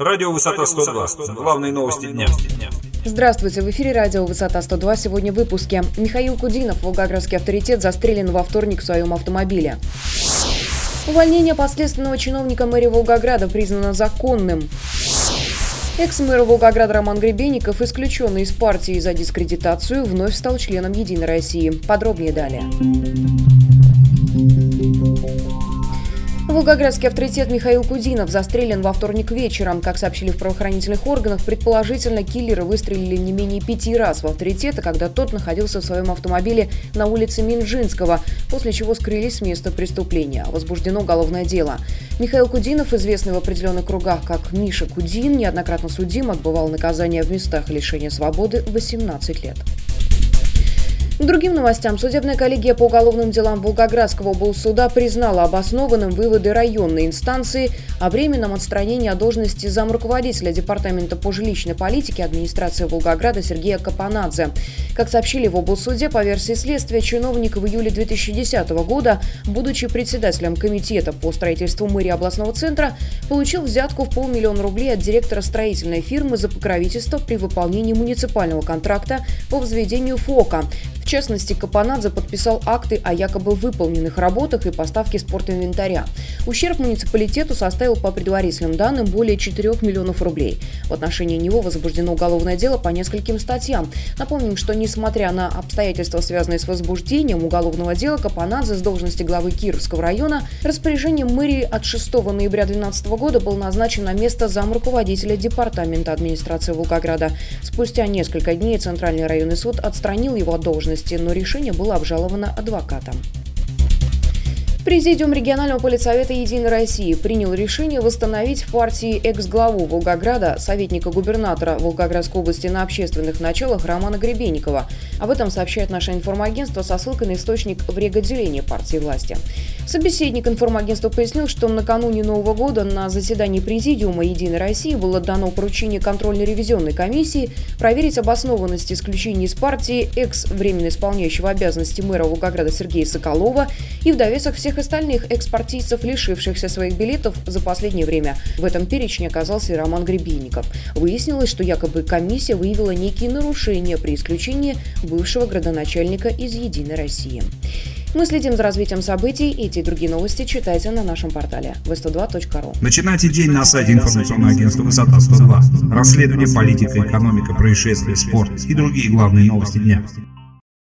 Радио «Высота 102». Главные новости дня. Здравствуйте, в эфире радио «Высота 102». Сегодня в выпуске. Михаил Кудинов, волгоградский авторитет, застрелен во вторник в своем автомобиле. Увольнение последственного чиновника мэрии Волгограда признано законным. Экс-мэр Волгограда Роман Гребенников, исключенный из партии за дискредитацию, вновь стал членом «Единой России». Подробнее далее. Волгоградский авторитет Михаил Кудинов застрелен во вторник вечером. Как сообщили в правоохранительных органах, предположительно, киллеры выстрелили не менее пяти раз в авторитета, когда тот находился в своем автомобиле на улице Минжинского, после чего скрылись с места преступления. Возбуждено уголовное дело. Михаил Кудинов, известный в определенных кругах как Миша Кудин, неоднократно судим, отбывал наказание в местах лишения свободы 18 лет. Другим новостям. Судебная коллегия по уголовным делам Волгоградского облсуда признала обоснованным выводы районной инстанции о временном отстранении от должности замруководителя Департамента по жилищной политике администрации Волгограда Сергея Капанадзе. Как сообщили в облсуде, по версии следствия, чиновник в июле 2010 года, будучи председателем комитета по строительству мэрии областного центра, получил взятку в полмиллиона рублей от директора строительной фирмы за покровительство при выполнении муниципального контракта по взведению ФОКа частности, Капанадзе подписал акты о якобы выполненных работах и поставке спортинвентаря. Ущерб муниципалитету составил по предварительным данным более 4 миллионов рублей. В отношении него возбуждено уголовное дело по нескольким статьям. Напомним, что несмотря на обстоятельства, связанные с возбуждением уголовного дела, Капанадзе с должности главы Кировского района распоряжением мэрии от 6 ноября 2012 года был назначен на место замруководителя департамента администрации Волгограда. Спустя несколько дней Центральный районный суд отстранил его от должности ответственности, но решение было обжаловано адвокатом. Президиум регионального политсовета «Единой России» принял решение восстановить в партии экс-главу Волгограда, советника губернатора Волгоградской области на общественных началах Романа Гребенникова. Об этом сообщает наше информагентство со ссылкой на источник в реготделении партии власти. Собеседник информагентства пояснил, что накануне Нового года на заседании Президиума «Единой России» было дано поручение контрольно-ревизионной комиссии проверить обоснованность исключения из партии экс-временно исполняющего обязанности мэра Волгограда Сергея Соколова и в довесок всех остальных экс-партийцев, лишившихся своих билетов за последнее время. В этом перечне оказался и Роман Гребенников. Выяснилось, что якобы комиссия выявила некие нарушения при исключении бывшего градоначальника из «Единой России». Мы следим за развитием событий. Эти и другие новости читайте на нашем портале v102.ru. Начинайте день на сайте информационного агентства «Высота 102». Расследование, политика, экономика, происшествия, спорт и другие главные новости дня.